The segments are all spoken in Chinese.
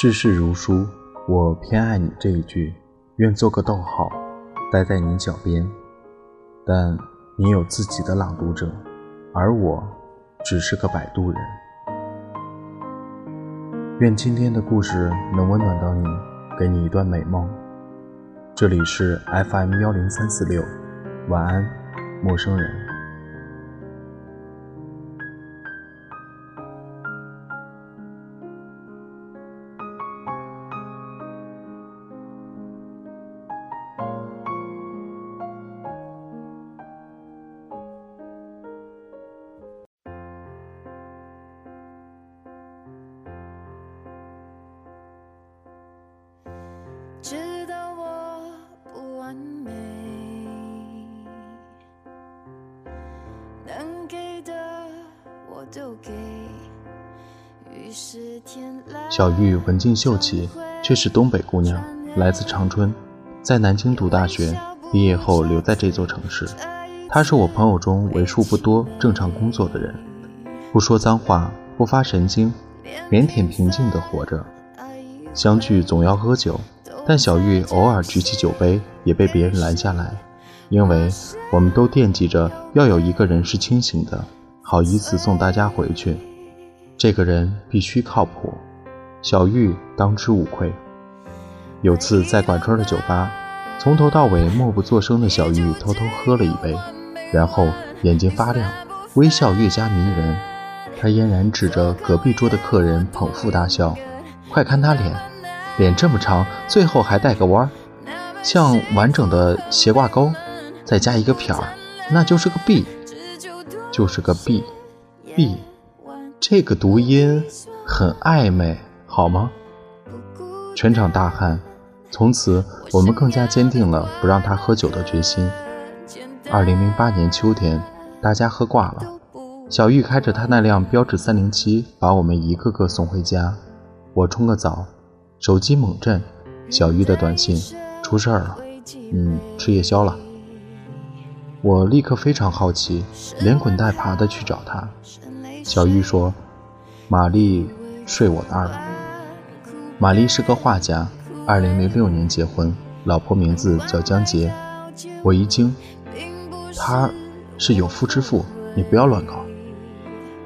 世事如书，我偏爱你这一句，愿做个逗号，待在你脚边。但你有自己的朗读者，而我只是个摆渡人。愿今天的故事能温暖到你，给你一段美梦。这里是 FM 幺零三四六，晚安，陌生人。知道我不完美，能给的我都给。于是天蓝小玉文静秀气，却是东北姑娘，来自长春，在南京读大学，毕业后留在这座城市。她是我朋友中为数不多正常工作的人，不说脏话，不发神经，腼腆平静地活着。相聚总要喝酒。但小玉偶尔举起酒杯，也被别人拦下来，因为我们都惦记着要有一个人是清醒的，好意思送大家回去。这个人必须靠谱，小玉当之无愧。有次在管川的酒吧，从头到尾默不作声的小玉偷偷喝了一杯，然后眼睛发亮，微笑越加迷人。她嫣然指着隔壁桌的客人捧腹大笑：“快看他脸！”脸这么长，最后还带个弯儿，像完整的斜挂钩，再加一个撇儿，那就是个 B，就是个 B，B，这个读音很暧昧，好吗？全场大汗，从此我们更加坚定了不让他喝酒的决心。二零零八年秋天，大家喝挂了，小玉开着他那辆标致三零七，把我们一个个送回家。我冲个澡。手机猛震，小玉的短信出事儿了，嗯，吃夜宵了。我立刻非常好奇，连滚带爬的去找她。小玉说：“玛丽睡我那儿了。”玛丽是个画家，二零零六年结婚，老婆名字叫江杰。我一惊，他是有妇之夫，你不要乱搞。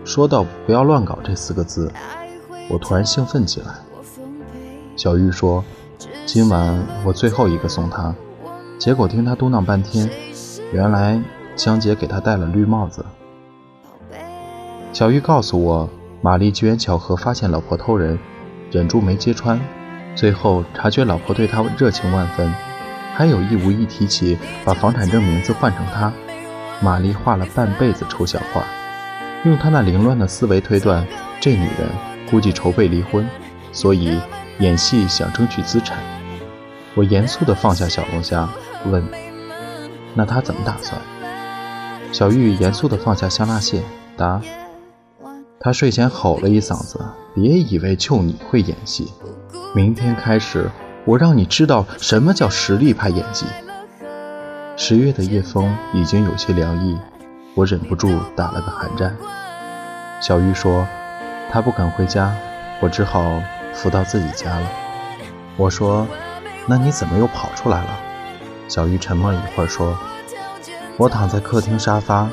说到“不要乱搞”这四个字，我突然兴奋起来。小玉说：“今晚我最后一个送她。”结果听她嘟囔半天，原来江姐给她戴了绿帽子。小玉告诉我，玛丽机缘巧合发现老婆偷人，忍住没揭穿，最后察觉老婆对他热情万分，还有意无意提起把房产证名字换成他。玛丽画了半辈子抽象画，用她那凌乱的思维推断，这女人估计筹备离婚，所以。演戏想争取资产，我严肃地放下小龙虾，问：“那他怎么打算？”小玉严肃地放下香辣蟹，答：“他睡前吼了一嗓子，别以为就你会演戏，明天开始我让你知道什么叫实力派演技。”十月的夜风已经有些凉意，我忍不住打了个寒战。小玉说：“他不肯回家，我只好。”扶到自己家了，我说：“那你怎么又跑出来了？”小玉沉默一会儿，说：“我躺在客厅沙发，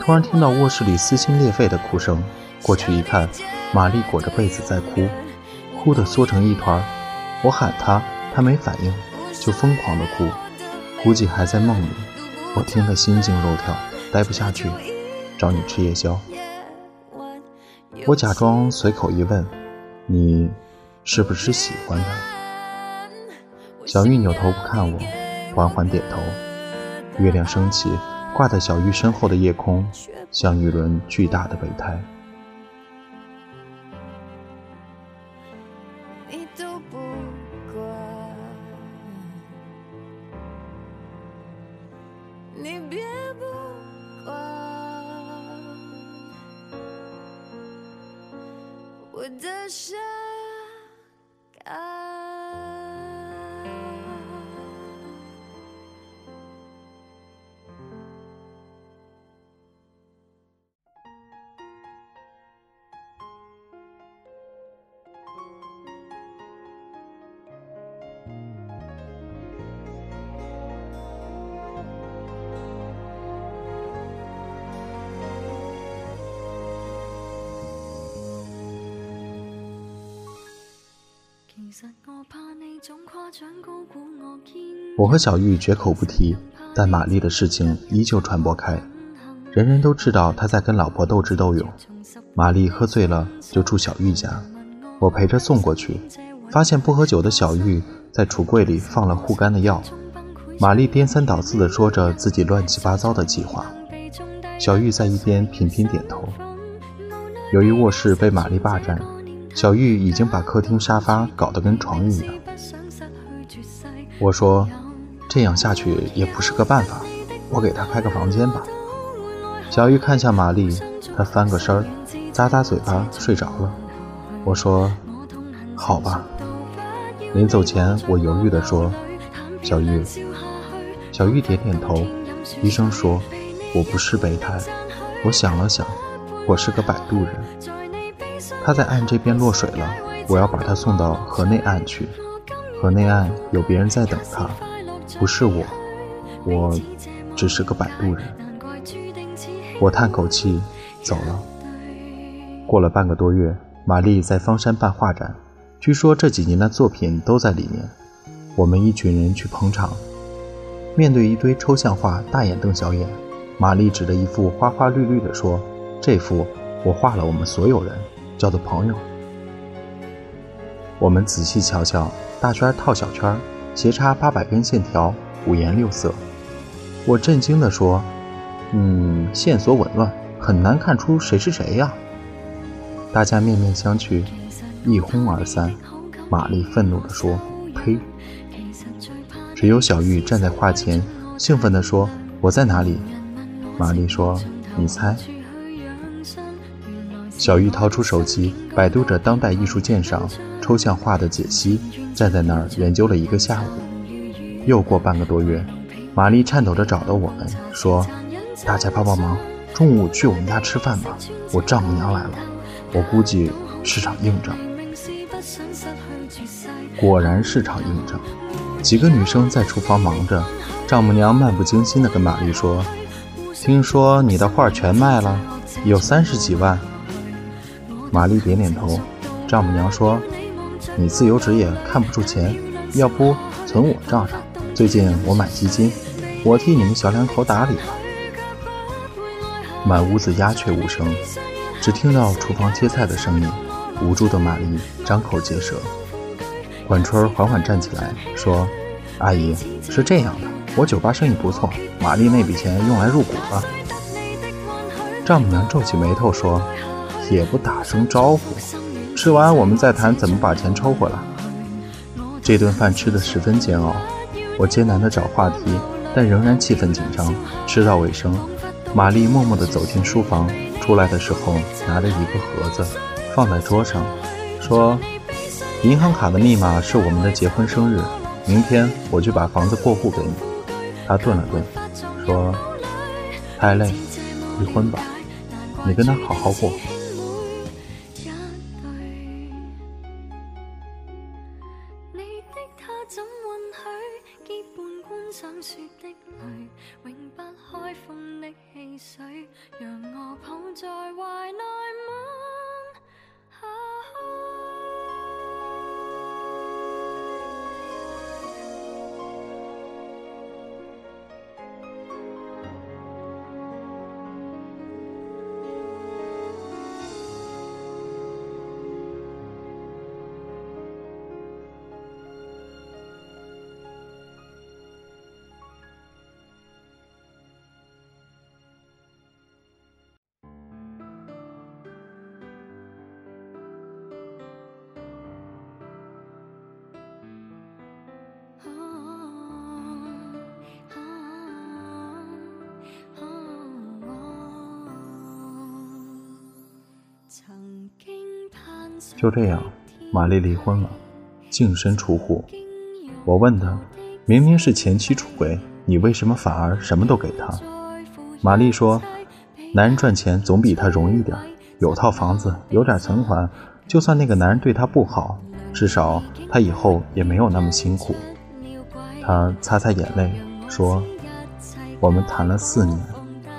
突然听到卧室里撕心裂肺的哭声。过去一看，玛丽裹着被子在哭，哭得缩成一团。我喊她，她没反应，就疯狂的哭，估计还在梦里。我听得心惊肉跳，待不下去，找你吃夜宵。我假装随口一问：“你？”是不是喜欢他？小玉扭头不看我，缓缓点头。月亮升起，挂在小玉身后的夜空，像一轮巨大的备胎。你别不管，我的伤。我和小玉绝口不提，但玛丽的事情依旧传播开，人人都知道她在跟老婆斗智斗勇。玛丽喝醉了就住小玉家，我陪着送过去，发现不喝酒的小玉在橱柜里放了护肝的药。玛丽颠三倒四地说着自己乱七八糟的计划，小玉在一边频频点头。由于卧室被玛丽霸占，小玉已经把客厅沙发搞得跟床一样。我说。这样下去也不是个办法，我给他开个房间吧。小玉看向玛丽，她翻个身儿，咂咂嘴巴，睡着了。我说：“好吧。”临走前，我犹豫地说：“小玉。”小玉点点头。医生说我不是备胎。我想了想，我是个摆渡人。他在岸这边落水了，我要把他送到河内岸去。河内岸有别人在等他。不是我，我只是个摆渡人。我叹口气，走了。过了半个多月，玛丽在方山办画展，据说这几年的作品都在里面。我们一群人去捧场，面对一堆抽象画，大眼瞪小眼。玛丽指着一幅花花绿绿的说：“这幅我画了，我们所有人，叫做朋友。”我们仔细瞧瞧，大圈套小圈。斜插八百根线条，五颜六色。我震惊地说：“嗯，线索紊乱，很难看出谁是谁呀。”大家面面相觑，一哄而散。玛丽愤怒地说：“呸！”只有小玉站在画前，兴奋地说：“我在哪里？”玛丽说：“你猜。”小玉掏出手机，百度着当代艺术鉴赏、抽象画的解析。站在那儿研究了一个下午，又过半个多月，玛丽颤抖着找到我们，说：“大家帮帮忙，中午去我们家吃饭吧，我丈母娘来了，我估计是场硬仗。”果然是场硬仗。几个女生在厨房忙着，丈母娘漫不经心地跟玛丽说：“听说你的画全卖了，有三十几万。”玛丽点点头，丈母娘说。你自由职业看不出钱，要不存我账上？最近我买基金，我替你们小两口打理吧。满屋子鸦雀无声，只听到厨房切菜的声音。无助的玛丽张口结舌。管春儿缓缓站起来说：“阿姨是这样的，我酒吧生意不错，玛丽那笔钱用来入股了。”丈母娘皱起眉头说：“也不打声招呼。”吃完，我们再谈怎么把钱抽回来。这顿饭吃得十分煎熬，我艰难地找话题，但仍然气氛紧张。吃到尾声，玛丽默默地走进书房，出来的时候拿着一个盒子，放在桌上，说：“银行卡的密码是我们的结婚生日，明天我就把房子过户给你。”她顿了顿，说：“太累，离婚吧，你跟他好好过。”就这样，玛丽离婚了，净身出户。我问她，明明是前妻出轨，你为什么反而什么都给他？玛丽说，男人赚钱总比她容易点，有套房子，有点存款，就算那个男人对她不好，至少她以后也没有那么辛苦。她擦擦眼泪说，我们谈了四年，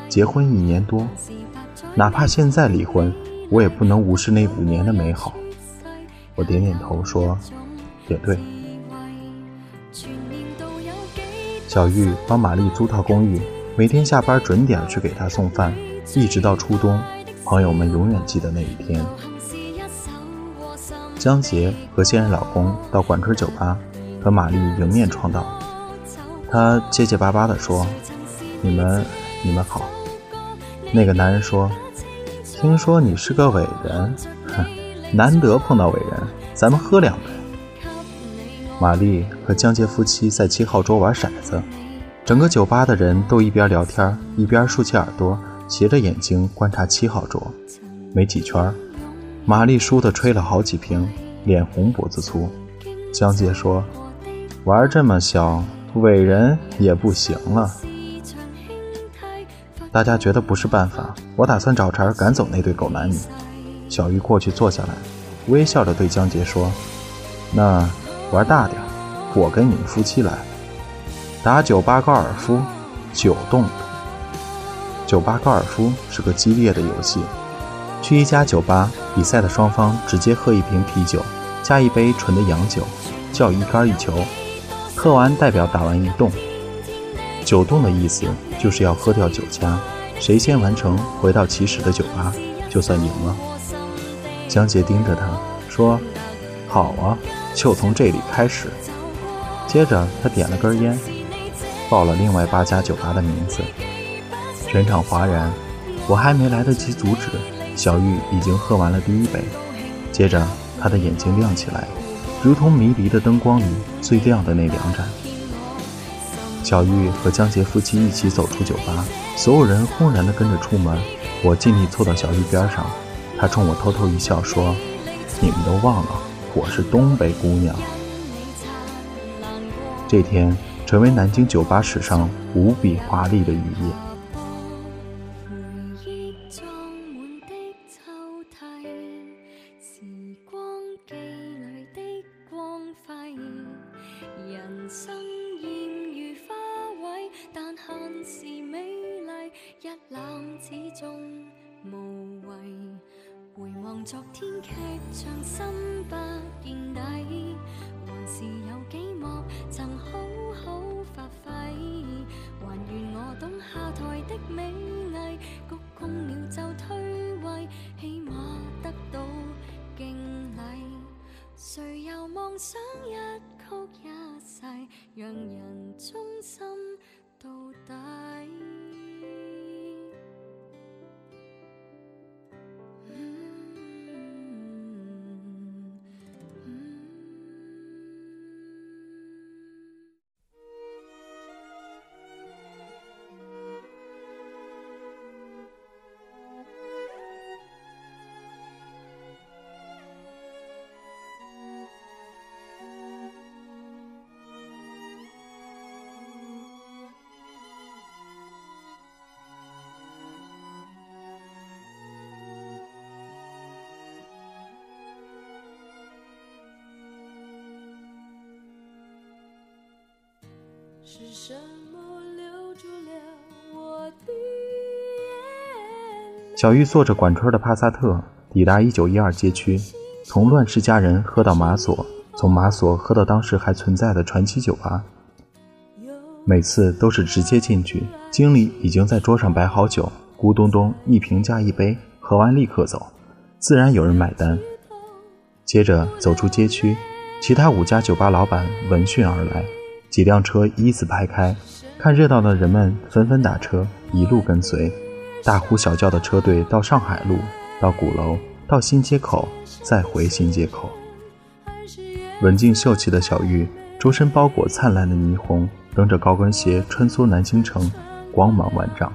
结婚一年多，哪怕现在离婚。我也不能无视那五年的美好。我点点头说：“也对。小玉帮玛丽租套公寓，每天下班准点去给她送饭，一直到初冬。朋友们永远记得那一天。江杰和现任老公到管春酒吧和玛丽迎面撞到，他结结巴巴地说：“你们，你们好。”那个男人说：“听说你是个伟人，难得碰到伟人，咱们喝两杯。”玛丽和江杰夫妻在七号桌玩骰子，整个酒吧的人都一边聊天一边竖起耳朵。斜着眼睛观察七号桌，没几圈，玛丽输的吹了好几瓶，脸红脖子粗。江杰说：“玩这么小，伟人也不行了。”大家觉得不是办法，我打算找茬赶走那对狗男女。小玉过去坐下来，微笑着对江杰说：“那玩大点，我跟你们夫妻来打酒吧高尔夫，九洞。”酒吧高尔夫是个激烈的游戏。去一家酒吧比赛的双方直接喝一瓶啤酒，加一杯纯的洋酒，叫一杆一球。喝完代表打完一洞。九洞的意思就是要喝掉酒家，谁先完成回到起始的酒吧，就算赢了。江杰盯着他说：“好啊，就从这里开始。”接着他点了根烟，报了另外八家酒吧的名字。全场哗然，我还没来得及阻止，小玉已经喝完了第一杯。接着，他的眼睛亮起来，如同迷离的灯光里最亮的那两盏。小玉和江杰夫妻一起走出酒吧，所有人轰然地跟着出门。我尽力凑到小玉边上，他冲我偷偷一笑，说：“你们都忘了，我是东北姑娘。”这天成为南京酒吧史上无比华丽的一夜。昨天剧场心不见底，还是有几幕曾好好发挥。还愿我懂下台的美艺，鞠躬了就退位，起码得到敬礼。谁又妄想一曲一世，让人忠心到底？是什么留住了我的小玉坐着管春的帕萨特抵达一九一二街区，从乱世佳人喝到马索，从马索喝到当时还存在的传奇酒吧。每次都是直接进去，经理已经在桌上摆好酒，咕咚咚一瓶加一杯，喝完立刻走，自然有人买单。接着走出街区，其他五家酒吧老板闻讯而来。几辆车依次排开，看热闹的人们纷纷打车，一路跟随，大呼小叫的车队到上海路，到鼓楼，到新街口，再回新街口。文静秀气的小玉，周身包裹灿烂的霓虹，蹬着高跟鞋穿梭南京城，光芒万丈。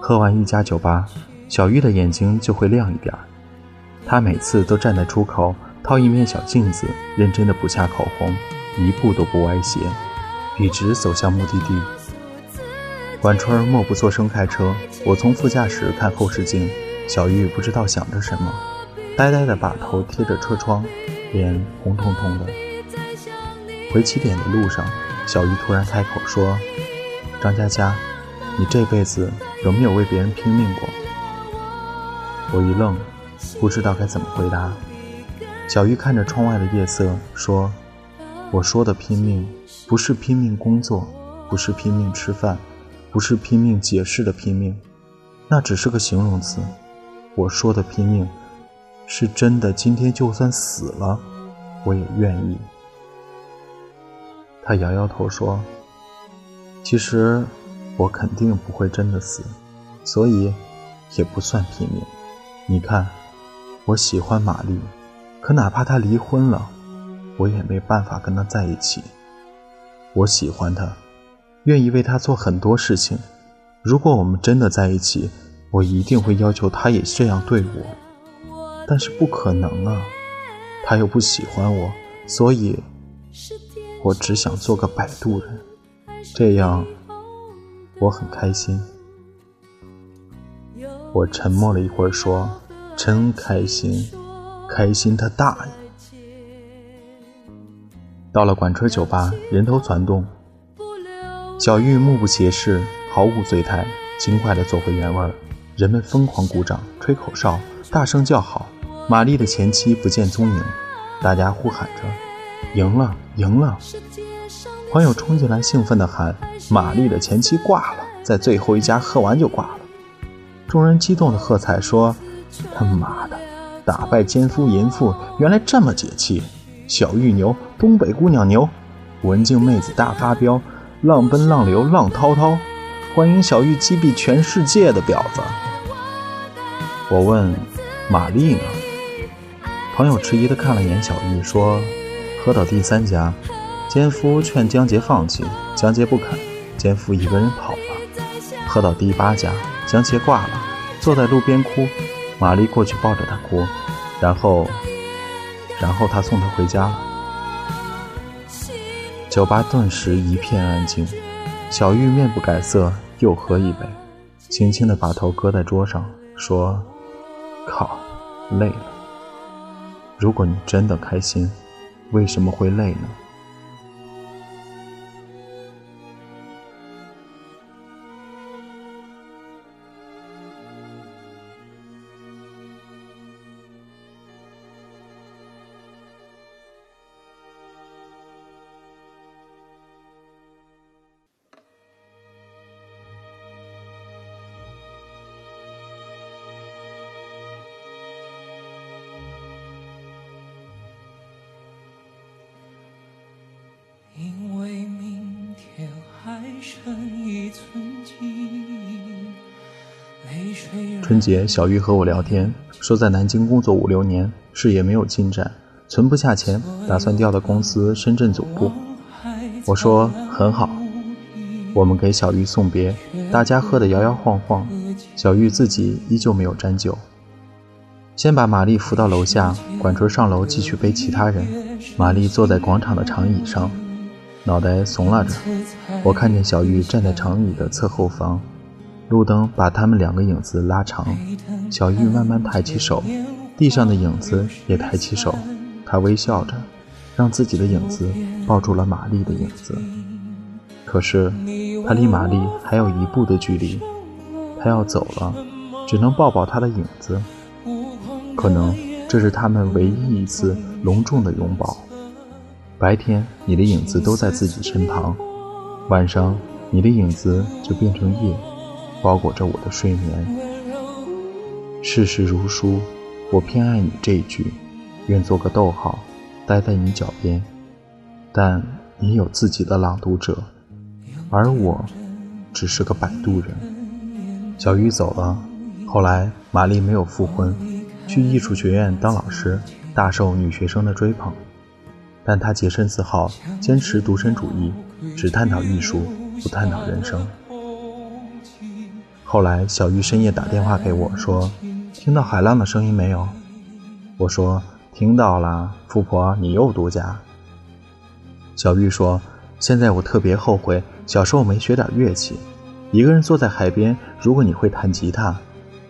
喝完一家酒吧，小玉的眼睛就会亮一点。她每次都站在出口，套一面小镜子，认真的补下口红。一步都不歪斜，笔直走向目的地。管春默不作声开车，我从副驾驶看后视镜。小玉不知道想着什么，呆呆地把头贴着车窗，脸红彤彤的。回起点的路上，小玉突然开口说：“张佳佳，你这辈子有没有为别人拼命过？”我一愣，不知道该怎么回答。小玉看着窗外的夜色，说：“我说的拼命，不是拼命工作，不是拼命吃饭，不是拼命解释的拼命，那只是个形容词。我说的拼命，是真的。今天就算死了，我也愿意。”他摇摇头说：“其实我肯定不会真的死，所以也不算拼命。你看，我喜欢玛丽。”可哪怕她离婚了，我也没办法跟他在一起。我喜欢他，愿意为他做很多事情。如果我们真的在一起，我一定会要求他也这样对我。但是不可能啊，他又不喜欢我，所以，我只想做个摆渡人，这样我很开心。我沉默了一会儿，说：“真开心。”开心他大爷！到了管吹酒吧，人头攒动。小玉目不斜视，毫无醉态，轻快地走回原位。人们疯狂鼓掌，吹口哨，大声叫好。玛丽的前妻不见踪影，大家呼喊着：“赢了，赢了！”朋友冲进来，兴奋地喊：“玛丽的前妻挂了，在最后一家喝完就挂了。”众人激动地喝彩说：“他妈的！”打败奸夫淫妇，原来这么解气！小玉牛，东北姑娘牛，文静妹子大发飙，浪奔浪流浪滔滔，欢迎小玉击毙全世界的婊子！我问玛丽呢？朋友迟疑地看了眼小玉，说：“喝到第三家，奸夫劝江杰放弃，江杰不肯，奸夫一个人跑了。喝到第八家，江杰挂了，坐在路边哭。”玛丽过去抱着他哭，然后，然后他送她回家了。酒吧顿时一片安静。小玉面不改色，又喝一杯，轻轻的把头搁在桌上，说：“靠，累了。如果你真的开心，为什么会累呢？”节，小玉和我聊天，说在南京工作五六年，事业没有进展，存不下钱，打算调到公司深圳总部。我说很好，我们给小玉送别，大家喝得摇摇晃晃，小玉自己依旧没有沾酒。先把玛丽扶到楼下，管春上楼继续背其他人。玛丽坐在广场的长椅上，脑袋耸拉着。我看见小玉站在长椅的侧后方。路灯把他们两个影子拉长，小玉慢慢抬起手，地上的影子也抬起手，她微笑着，让自己的影子抱住了玛丽的影子。可是，她离玛丽还有一步的距离，她要走了，只能抱抱她的影子。可能这是他们唯一一次隆重的拥抱。白天，你的影子都在自己身旁；晚上，你的影子就变成夜。包裹着我的睡眠。世事如书，我偏爱你这一句，愿做个逗号，待在你脚边。但你有自己的朗读者，而我只是个摆渡人。小玉走了，后来玛丽没有复婚，去艺术学院当老师，大受女学生的追捧。但她洁身自好，坚持独身主义，只探讨艺术，不探讨人生。后来，小玉深夜打电话给我，说：“听到海浪的声音没有？”我说：“听到了，富婆，你又度假。”小玉说：“现在我特别后悔小时候没学点乐器。一个人坐在海边，如果你会弹吉他，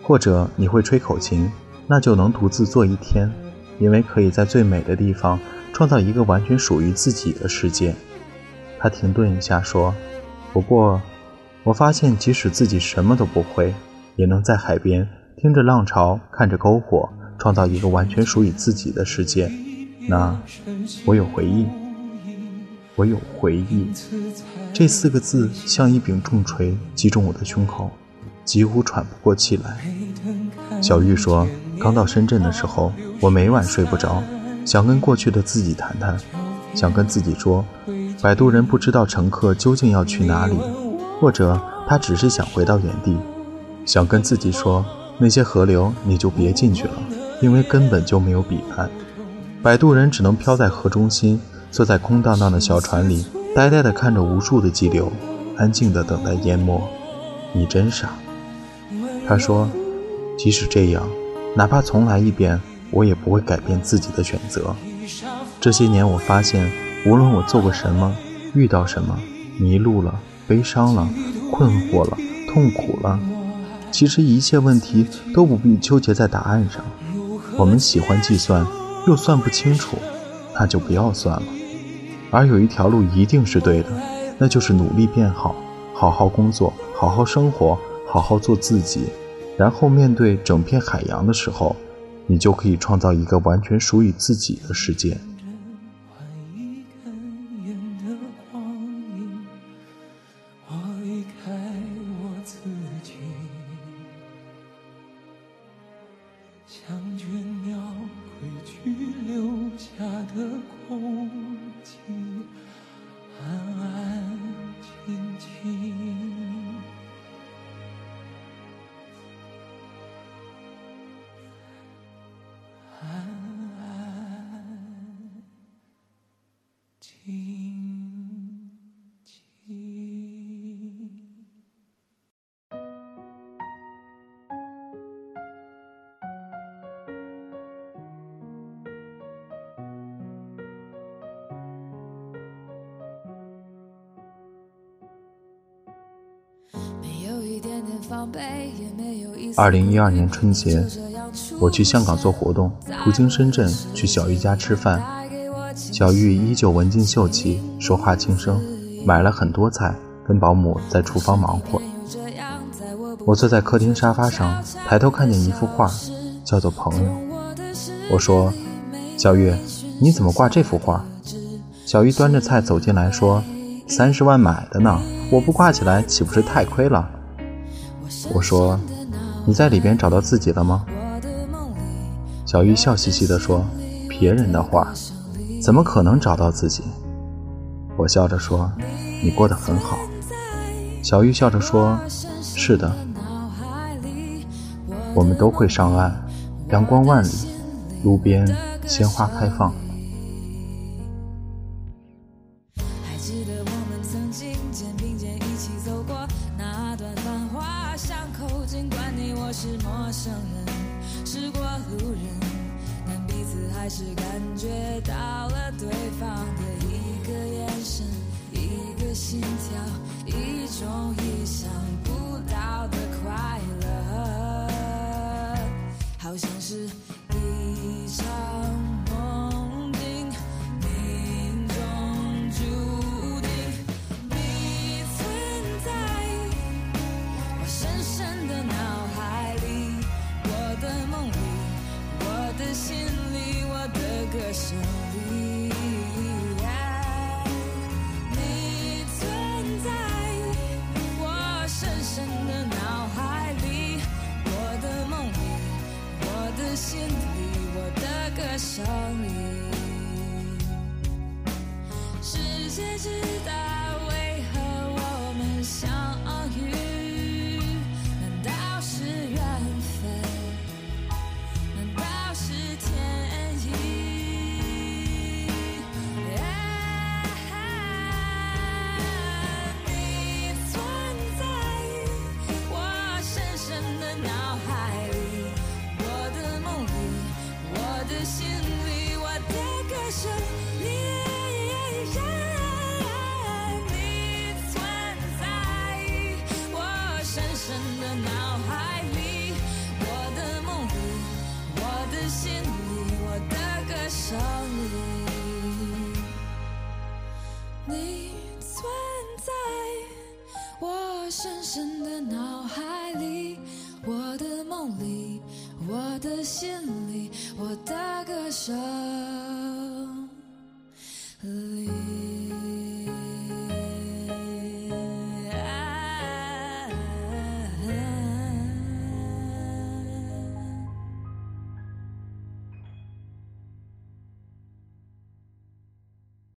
或者你会吹口琴，那就能独自坐一天，因为可以在最美的地方创造一个完全属于自己的世界。”他停顿一下说：“不过。”我发现，即使自己什么都不会，也能在海边听着浪潮，看着篝火，创造一个完全属于自己的世界，那我有回忆，我有回忆。这四个字像一柄重锤击中我的胸口，几乎喘不过气来。小玉说，刚到深圳的时候，我每晚睡不着，想跟过去的自己谈谈，想跟自己说，摆渡人不知道乘客究竟要去哪里，或者他只是想回到原地，想跟自己说。那些河流，你就别进去了，因为根本就没有彼岸。摆渡人只能漂在河中心，坐在空荡荡的小船里，呆呆地看着无数的激流，安静地等待淹没。你真傻。他说：“即使这样，哪怕重来一遍，我也不会改变自己的选择。”这些年，我发现，无论我做过什么，遇到什么，迷路了，悲伤了，困惑了，痛苦了。其实一切问题都不必纠结在答案上。我们喜欢计算，又算不清楚，那就不要算了。而有一条路一定是对的，那就是努力变好，好好工作，好好生活，好好做自己。然后面对整片海洋的时候，你就可以创造一个完全属于自己的世界。二零一二年春节，我去香港做活动，途经深圳去小玉家吃饭。小玉依旧文静秀气，说话轻声，买了很多菜，跟保姆在厨房忙活。我坐在客厅沙发上，抬头看见一幅画，叫做《朋友》。我说：“小玉，你怎么挂这幅画？”小玉端着菜走进来说：“三十万买的呢，我不挂起来岂不是太亏了？”我说：“你在里边找到自己了吗？”小玉笑嘻嘻地说：“别人的话，怎么可能找到自己？”我笑着说：“你过得很好。”小玉笑着说：“是的，我们都会上岸，阳光万里，路边鲜花开放。”深